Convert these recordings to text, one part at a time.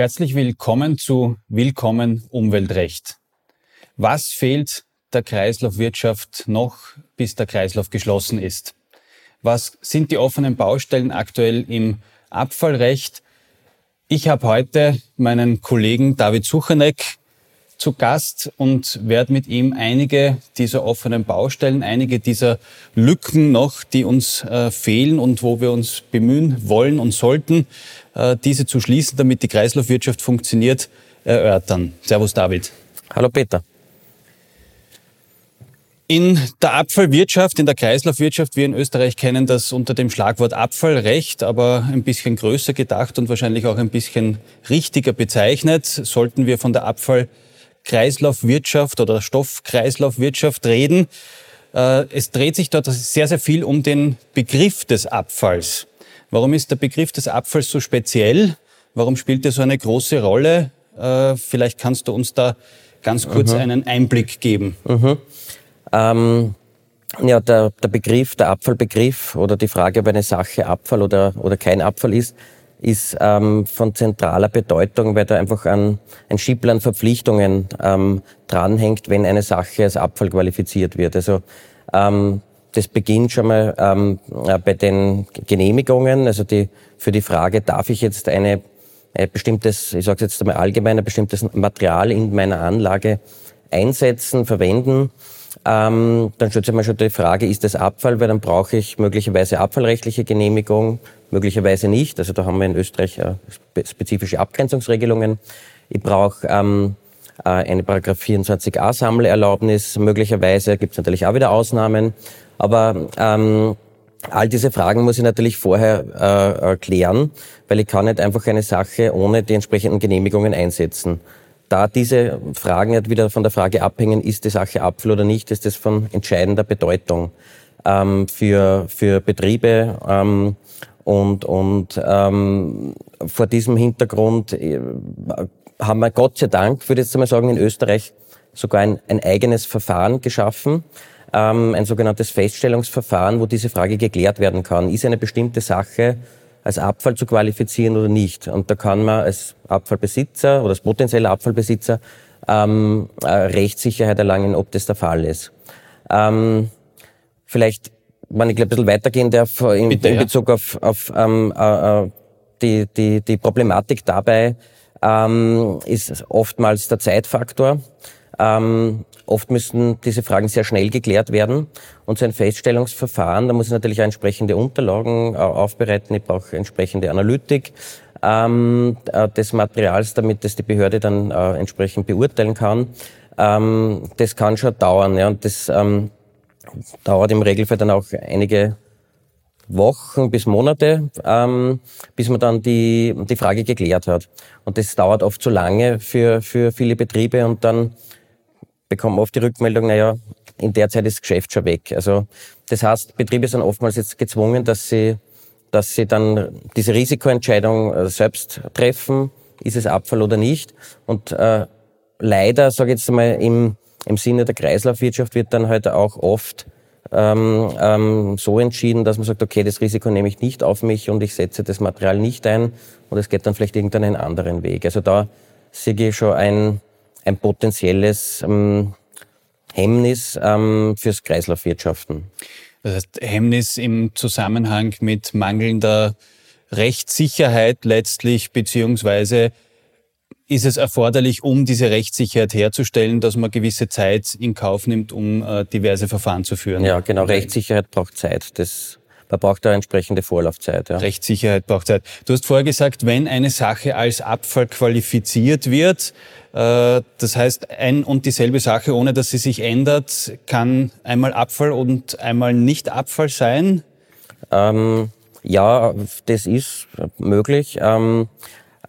Herzlich willkommen zu Willkommen Umweltrecht. Was fehlt der Kreislaufwirtschaft noch, bis der Kreislauf geschlossen ist? Was sind die offenen Baustellen aktuell im Abfallrecht? Ich habe heute meinen Kollegen David Suchanek zu Gast und werde mit ihm einige dieser offenen Baustellen, einige dieser Lücken noch, die uns äh, fehlen und wo wir uns bemühen wollen und sollten, diese zu schließen, damit die Kreislaufwirtschaft funktioniert, erörtern. Servus David. Hallo Peter. In der Abfallwirtschaft, in der Kreislaufwirtschaft, wir in Österreich kennen das unter dem Schlagwort Abfallrecht, aber ein bisschen größer gedacht und wahrscheinlich auch ein bisschen richtiger bezeichnet, sollten wir von der Abfall Kreislaufwirtschaft oder Stoffkreislaufwirtschaft reden. Äh, es dreht sich dort sehr, sehr viel um den Begriff des Abfalls. Warum ist der Begriff des Abfalls so speziell? Warum spielt er so eine große Rolle? Äh, vielleicht kannst du uns da ganz kurz mhm. einen Einblick geben. Mhm. Ähm, ja, der, der Begriff, der Abfallbegriff oder die Frage, ob eine Sache Abfall oder, oder kein Abfall ist, ist ähm, von zentraler Bedeutung, weil da einfach ein, ein an Verpflichtungen ähm, dranhängt, wenn eine Sache als Abfall qualifiziert wird. Also ähm, das beginnt schon mal ähm, äh, bei den Genehmigungen, also die, für die Frage, darf ich jetzt eine, ein bestimmtes, ich sage jetzt einmal allgemein, ein bestimmtes Material in meiner Anlage einsetzen, verwenden. Ähm, dann stellt sich mal schon die Frage, ist das Abfall, weil dann brauche ich möglicherweise abfallrechtliche Genehmigung, möglicherweise nicht. Also da haben wir in Österreich äh, spezifische Abgrenzungsregelungen. Ich brauche ähm, äh, eine Paragraph 24a Sammelerlaubnis. Möglicherweise gibt es natürlich auch wieder Ausnahmen. Aber ähm, all diese Fragen muss ich natürlich vorher äh, klären, weil ich kann nicht einfach eine Sache ohne die entsprechenden Genehmigungen einsetzen. Da diese Fragen nicht wieder von der Frage abhängen, ist die Sache Apfel oder nicht, ist das von entscheidender Bedeutung ähm, für, für Betriebe, ähm, und, und ähm, vor diesem Hintergrund äh, haben wir Gott sei Dank, würde ich jetzt einmal sagen, in Österreich sogar ein, ein eigenes Verfahren geschaffen, ähm, ein sogenanntes Feststellungsverfahren, wo diese Frage geklärt werden kann. Ist eine bestimmte Sache als Abfall zu qualifizieren oder nicht? Und da kann man als Abfallbesitzer oder als potenzieller Abfallbesitzer ähm, äh, Rechtssicherheit erlangen, ob das der Fall ist. Ähm, vielleicht wenn ich ein bisschen weitergehen darf, in, Bitte, in Bezug ja. auf, auf ähm, äh, äh, die, die, die Problematik dabei, ähm, ist oftmals der Zeitfaktor. Ähm, oft müssen diese Fragen sehr schnell geklärt werden. Und so ein Feststellungsverfahren, da muss ich natürlich auch entsprechende Unterlagen äh, aufbereiten, ich brauche entsprechende Analytik ähm, äh, des Materials, damit das die Behörde dann äh, entsprechend beurteilen kann. Ähm, das kann schon dauern. Ja, und das ähm, dauert im Regelfall dann auch einige Wochen bis Monate, ähm, bis man dann die, die Frage geklärt hat. Und das dauert oft zu lange für, für viele Betriebe und dann bekommen oft die Rückmeldung, naja, in der Zeit ist das Geschäft schon weg. Also das heißt, Betriebe sind oftmals jetzt gezwungen, dass sie, dass sie dann diese Risikoentscheidung äh, selbst treffen, ist es Abfall oder nicht. Und äh, leider, sage ich jetzt einmal, im im Sinne der Kreislaufwirtschaft wird dann halt auch oft ähm, ähm, so entschieden, dass man sagt, okay, das Risiko nehme ich nicht auf mich und ich setze das Material nicht ein und es geht dann vielleicht irgendeinen anderen Weg. Also da sehe ich schon ein, ein potenzielles ähm, Hemmnis ähm, fürs Kreislaufwirtschaften. Das heißt, Hemmnis im Zusammenhang mit mangelnder Rechtssicherheit letztlich, beziehungsweise ist es erforderlich, um diese Rechtssicherheit herzustellen, dass man gewisse Zeit in Kauf nimmt, um äh, diverse Verfahren zu führen? Ja, genau. Rechtssicherheit braucht Zeit. Das man braucht da entsprechende Vorlaufzeit. Ja. Rechtssicherheit braucht Zeit. Du hast vorher gesagt, wenn eine Sache als Abfall qualifiziert wird, äh, das heißt, ein und dieselbe Sache, ohne dass sie sich ändert, kann einmal Abfall und einmal nicht Abfall sein? Ähm, ja, das ist möglich. Ähm,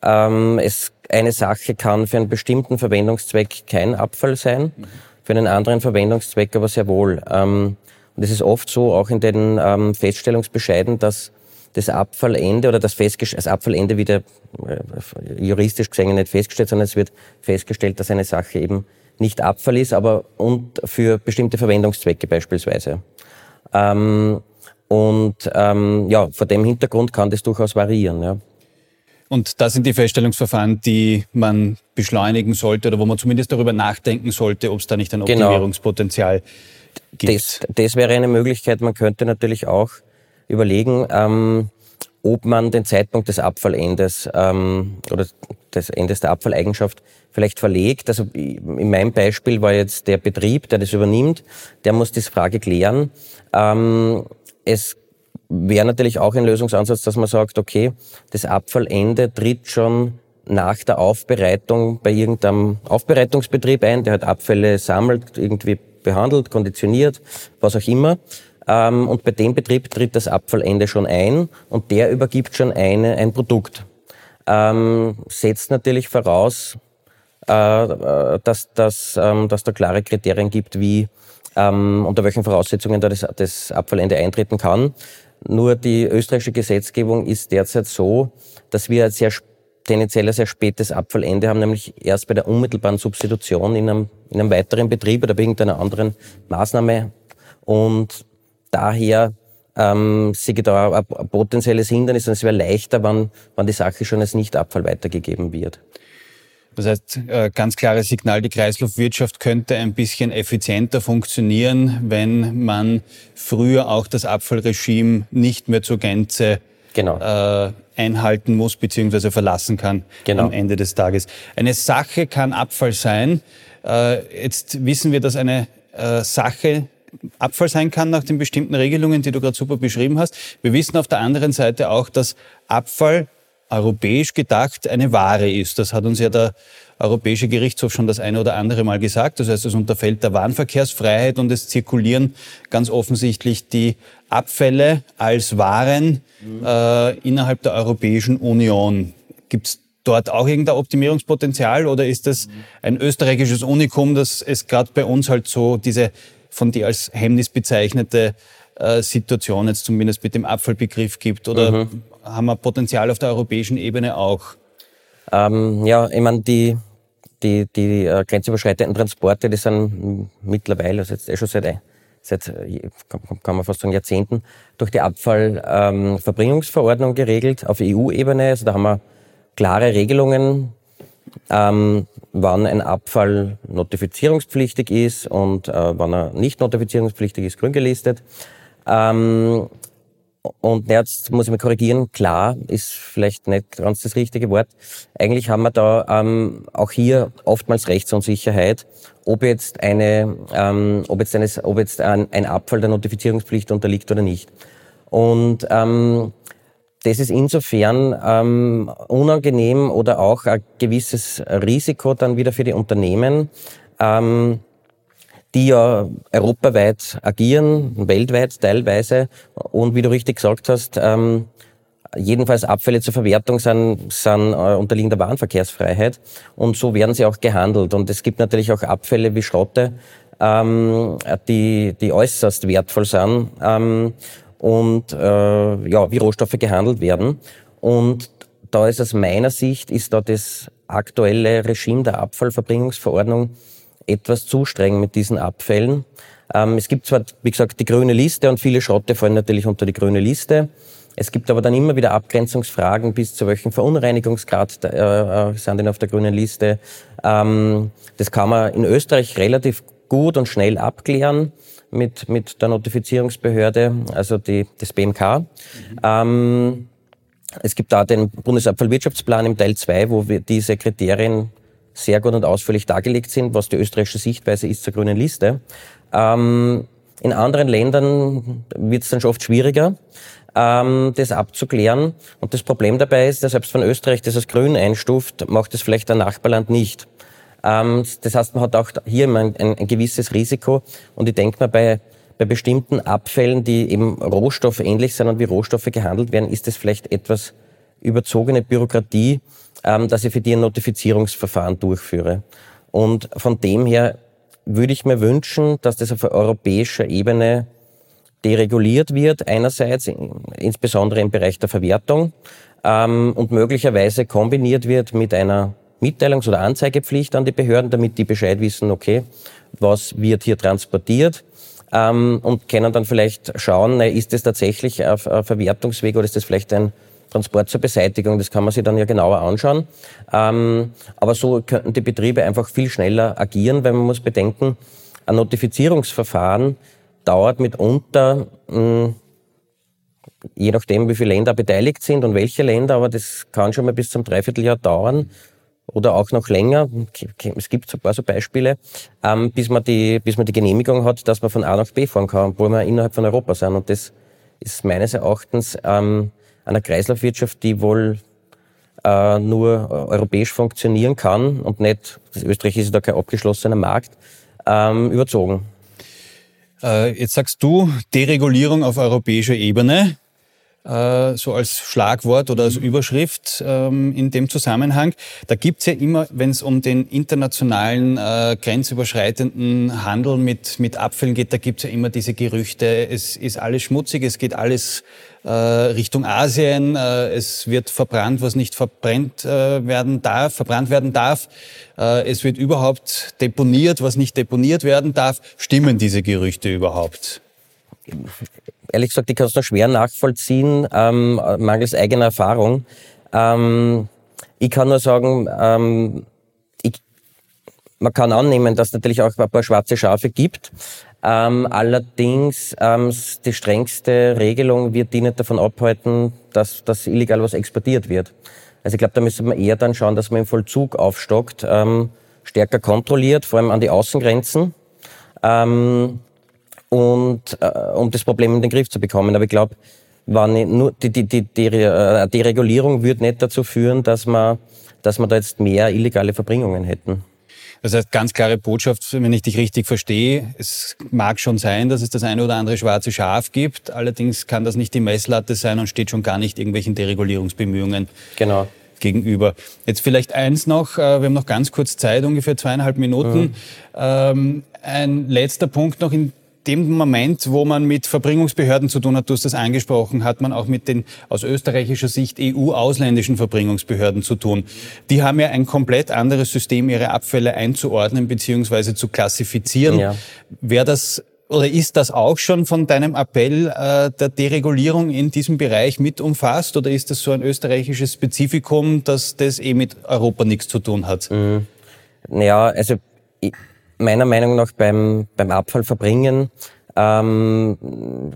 ähm, es eine Sache kann für einen bestimmten Verwendungszweck kein Abfall sein, für einen anderen Verwendungszweck aber sehr wohl. Ähm, und es ist oft so, auch in den ähm, Feststellungsbescheiden, dass das Abfallende oder das, das Abfallende wieder äh, juristisch gesehen nicht festgestellt, sondern es wird festgestellt, dass eine Sache eben nicht Abfall ist, aber und für bestimmte Verwendungszwecke beispielsweise. Ähm, und ähm, ja, vor dem Hintergrund kann das durchaus variieren. Ja. Und das sind die Feststellungsverfahren, die man beschleunigen sollte oder wo man zumindest darüber nachdenken sollte, ob es da nicht ein genau. Optimierungspotenzial gibt. Das, das wäre eine Möglichkeit. Man könnte natürlich auch überlegen, ähm, ob man den Zeitpunkt des Abfallendes ähm, oder des Endes der Abfalleigenschaft vielleicht verlegt. Also in meinem Beispiel war jetzt der Betrieb, der das übernimmt, der muss diese Frage klären. Ähm, es wäre natürlich auch ein Lösungsansatz, dass man sagt, okay, das Abfallende tritt schon nach der Aufbereitung bei irgendeinem Aufbereitungsbetrieb ein, der halt Abfälle sammelt, irgendwie behandelt, konditioniert, was auch immer. Ähm, und bei dem Betrieb tritt das Abfallende schon ein und der übergibt schon eine, ein Produkt. Ähm, setzt natürlich voraus, äh, äh dass, dass, ähm, dass da klare Kriterien gibt, wie ähm, unter welchen Voraussetzungen da das, das Abfallende eintreten kann. Nur die österreichische Gesetzgebung ist derzeit so, dass wir ein sehr tendenziell ein sehr spätes Abfallende haben, nämlich erst bei der unmittelbaren Substitution in einem, in einem weiteren Betrieb oder bei irgendeiner anderen Maßnahme. Und daher ähm, sehe ich da ein, potenzielles Hindernis und es wäre leichter, wenn, wenn die Sache schon als Nichtabfall weitergegeben wird. Das heißt, äh, ganz klares Signal, die Kreislaufwirtschaft könnte ein bisschen effizienter funktionieren, wenn man früher auch das Abfallregime nicht mehr zur Gänze genau. äh, einhalten muss bzw. verlassen kann genau. am Ende des Tages. Eine Sache kann Abfall sein. Äh, jetzt wissen wir, dass eine äh, Sache Abfall sein kann nach den bestimmten Regelungen, die du gerade super beschrieben hast. Wir wissen auf der anderen Seite auch, dass Abfall europäisch gedacht eine Ware ist. Das hat uns ja der Europäische Gerichtshof schon das eine oder andere Mal gesagt. Das heißt, es unterfällt der Warenverkehrsfreiheit und es zirkulieren ganz offensichtlich die Abfälle als Waren mhm. äh, innerhalb der Europäischen Union. Gibt es dort auch irgendein Optimierungspotenzial oder ist das ein österreichisches Unikum, dass es gerade bei uns halt so diese von dir als Hemmnis bezeichnete äh, Situation jetzt zumindest mit dem Abfallbegriff gibt? Oder mhm. Haben wir Potenzial auf der europäischen Ebene auch? Ähm, ja, ich meine, die, die, die äh, grenzüberschreitenden Transporte, die sind mittlerweile, also jetzt eh schon seit, seit kann man fast sagen Jahrzehnten, durch die Abfallverbringungsverordnung ähm, geregelt auf EU-Ebene. Also da haben wir klare Regelungen, ähm, wann ein Abfall notifizierungspflichtig ist und äh, wann er nicht notifizierungspflichtig ist, grün gelistet. Ähm, und jetzt muss ich mich korrigieren, klar ist vielleicht nicht ganz das richtige Wort. Eigentlich haben wir da ähm, auch hier oftmals Rechtsunsicherheit, ob jetzt eine, ähm, ob jetzt, eine, ob jetzt ein, ein Abfall der Notifizierungspflicht unterliegt oder nicht. Und ähm, das ist insofern ähm, unangenehm oder auch ein gewisses Risiko dann wieder für die Unternehmen, ähm, die ja europaweit agieren, weltweit teilweise. Und wie du richtig gesagt hast, ähm, jedenfalls Abfälle zur Verwertung sind, sind äh, unterliegen der Warenverkehrsfreiheit. Und so werden sie auch gehandelt. Und es gibt natürlich auch Abfälle wie Schrotte, ähm, die, die äußerst wertvoll sind. Ähm, und äh, ja, wie Rohstoffe gehandelt werden. Und da ist aus meiner Sicht, ist da das aktuelle Regime der Abfallverbringungsverordnung etwas zu streng mit diesen Abfällen. Ähm, es gibt zwar, wie gesagt, die grüne Liste und viele Schrotte fallen natürlich unter die grüne Liste. Es gibt aber dann immer wieder Abgrenzungsfragen, bis zu welchem Verunreinigungsgrad äh, äh, sind denn auf der grünen Liste. Ähm, das kann man in Österreich relativ gut und schnell abklären mit, mit der Notifizierungsbehörde, also die, das BMK. Mhm. Ähm, es gibt da den Bundesabfallwirtschaftsplan im Teil 2, wo wir diese Kriterien sehr gut und ausführlich dargelegt sind, was die österreichische Sichtweise ist zur grünen Liste. Ähm, in anderen Ländern wird es dann schon oft schwieriger, ähm, das abzuklären. Und das Problem dabei ist, dass selbst wenn Österreich das als grün einstuft, macht es vielleicht ein Nachbarland nicht. Ähm, das heißt, man hat auch hier ein, ein, gewisses Risiko. Und ich denke mal, bei, bei bestimmten Abfällen, die eben Rohstoffe ähnlich sind und wie Rohstoffe gehandelt werden, ist es vielleicht etwas überzogene Bürokratie, ähm, dass ich für die ein Notifizierungsverfahren durchführe. Und von dem her würde ich mir wünschen, dass das auf europäischer Ebene dereguliert wird, einerseits insbesondere im Bereich der Verwertung ähm, und möglicherweise kombiniert wird mit einer Mitteilungs- oder Anzeigepflicht an die Behörden, damit die Bescheid wissen, okay, was wird hier transportiert ähm, und können dann vielleicht schauen, ist das tatsächlich ein Verwertungsweg oder ist das vielleicht ein, Transport zur Beseitigung. Das kann man sich dann ja genauer anschauen. Ähm, aber so könnten die Betriebe einfach viel schneller agieren, weil man muss bedenken, ein Notifizierungsverfahren dauert mitunter, mh, je nachdem, wie viele Länder beteiligt sind und welche Länder, aber das kann schon mal bis zum Dreivierteljahr dauern oder auch noch länger. Es gibt so ein paar so Beispiele, ähm, bis, man die, bis man die Genehmigung hat, dass man von A nach B fahren kann, obwohl wir innerhalb von Europa sind. Und das ist meines Erachtens ähm, einer Kreislaufwirtschaft, die wohl äh, nur europäisch funktionieren kann und nicht, Österreich ist da kein abgeschlossener Markt, ähm, überzogen. Äh, jetzt sagst du Deregulierung auf europäischer Ebene. Äh, so als Schlagwort oder als Überschrift ähm, in dem Zusammenhang. Da gibt's ja immer, wenn es um den internationalen äh, grenzüberschreitenden Handel mit, mit Abfällen geht, da gibt's ja immer diese Gerüchte, es ist alles schmutzig, es geht alles äh, Richtung Asien, es wird verbrannt, was nicht verbrennt werden darf, verbrannt werden darf, es wird überhaupt deponiert, was nicht deponiert werden darf. Stimmen diese Gerüchte überhaupt? Ehrlich gesagt, ich kann es noch schwer nachvollziehen, ähm, mangels eigener Erfahrung. Ähm, ich kann nur sagen, ähm, ich, man kann annehmen, dass es natürlich auch ein paar schwarze Schafe gibt. Ähm, allerdings ähm, die strengste Regelung wird die nicht davon abhalten, dass, dass illegal was exportiert wird. Also ich glaube, da müsste man eher dann schauen, dass man im Vollzug aufstockt, ähm, stärker kontrolliert, vor allem an die Außengrenzen. Ähm, und äh, um das Problem in den Griff zu bekommen. Aber ich glaube, nur die, die, die, die, äh, die Regulierung würde nicht dazu führen, dass man, dass man da jetzt mehr illegale Verbringungen hätten. Das heißt, ganz klare Botschaft, wenn ich dich richtig verstehe. Es mag schon sein, dass es das eine oder andere schwarze Schaf gibt. Allerdings kann das nicht die Messlatte sein und steht schon gar nicht irgendwelchen Deregulierungsbemühungen genau. gegenüber. Jetzt vielleicht eins noch. Äh, wir haben noch ganz kurz Zeit, ungefähr zweieinhalb Minuten. Mhm. Ähm, ein letzter Punkt noch in dem Moment, wo man mit Verbringungsbehörden zu tun hat, du hast das angesprochen, hat man auch mit den aus österreichischer Sicht EU-ausländischen Verbringungsbehörden zu tun. Die haben ja ein komplett anderes System, ihre Abfälle einzuordnen bzw. zu klassifizieren. Ja. Wäre das oder ist das auch schon von deinem Appell äh, der Deregulierung in diesem Bereich mit umfasst oder ist das so ein österreichisches Spezifikum, dass das eh mit Europa nichts zu tun hat? Mhm. Ja, also ich meiner Meinung nach beim, beim Abfallverbringen ähm,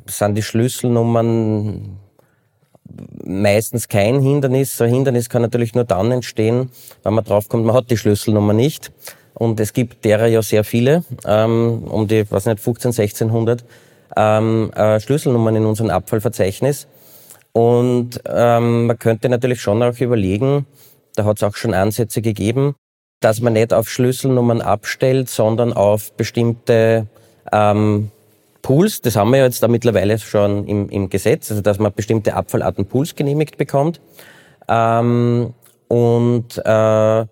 sind die Schlüsselnummern meistens kein Hindernis. Ein Hindernis kann natürlich nur dann entstehen, wenn man draufkommt, man hat die Schlüsselnummer nicht. Und es gibt derer ja sehr viele, ähm, um die, was nicht, 15, 1600 ähm, äh, Schlüsselnummern in unserem Abfallverzeichnis. Und ähm, man könnte natürlich schon auch überlegen, da hat es auch schon Ansätze gegeben, dass man nicht auf Schlüsselnummern abstellt, sondern auf bestimmte ähm, Pools. Das haben wir jetzt da mittlerweile schon im, im Gesetz, also dass man bestimmte Abfallarten Pools genehmigt bekommt. Ähm, und äh,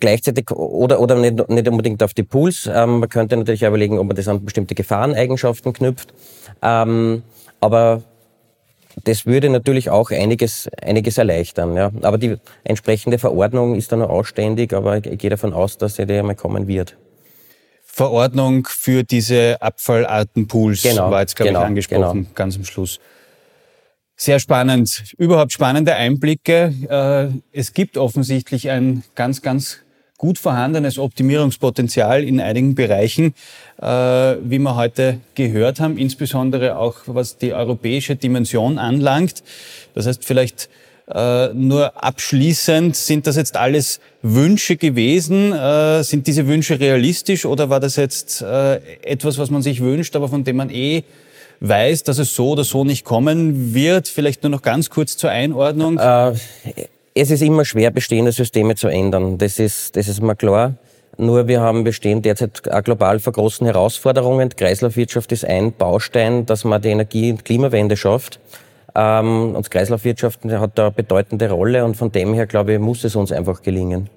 gleichzeitig oder oder nicht, nicht unbedingt auf die Pools. Ähm, man könnte natürlich auch überlegen, ob man das an bestimmte Gefahreneigenschaften knüpft. Ähm, aber das würde natürlich auch einiges, einiges erleichtern. Ja. Aber die entsprechende Verordnung ist dann noch ausständig, aber ich gehe davon aus, dass sie da einmal kommen wird. Verordnung für diese Abfallartenpools genau, war jetzt, glaube genau, ich, angesprochen, genau. ganz am Schluss. Sehr spannend, überhaupt spannende Einblicke. Äh, es gibt offensichtlich ein ganz, ganz gut vorhandenes Optimierungspotenzial in einigen Bereichen, äh, wie wir heute gehört haben, insbesondere auch was die europäische Dimension anlangt. Das heißt, vielleicht äh, nur abschließend, sind das jetzt alles Wünsche gewesen? Äh, sind diese Wünsche realistisch oder war das jetzt äh, etwas, was man sich wünscht, aber von dem man eh weiß, dass es so oder so nicht kommen wird? Vielleicht nur noch ganz kurz zur Einordnung. Äh, es ist immer schwer, bestehende Systeme zu ändern. Das ist, das ist mir klar. Nur wir haben bestehen derzeit auch global vor großen Herausforderungen. Die Kreislaufwirtschaft ist ein Baustein, dass man die Energie- und Klimawende schafft. Ähm, und Kreislaufwirtschaft hat da eine bedeutende Rolle und von dem her, glaube ich, muss es uns einfach gelingen.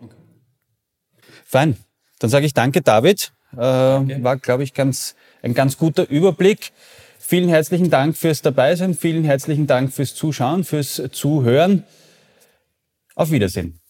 Fein. Dann sage ich danke, David. Äh, okay. War, glaube ich, ganz, ein ganz guter Überblick. Vielen herzlichen Dank fürs Dabeisein. Vielen herzlichen Dank fürs Zuschauen, fürs Zuhören. Auf Wiedersehen.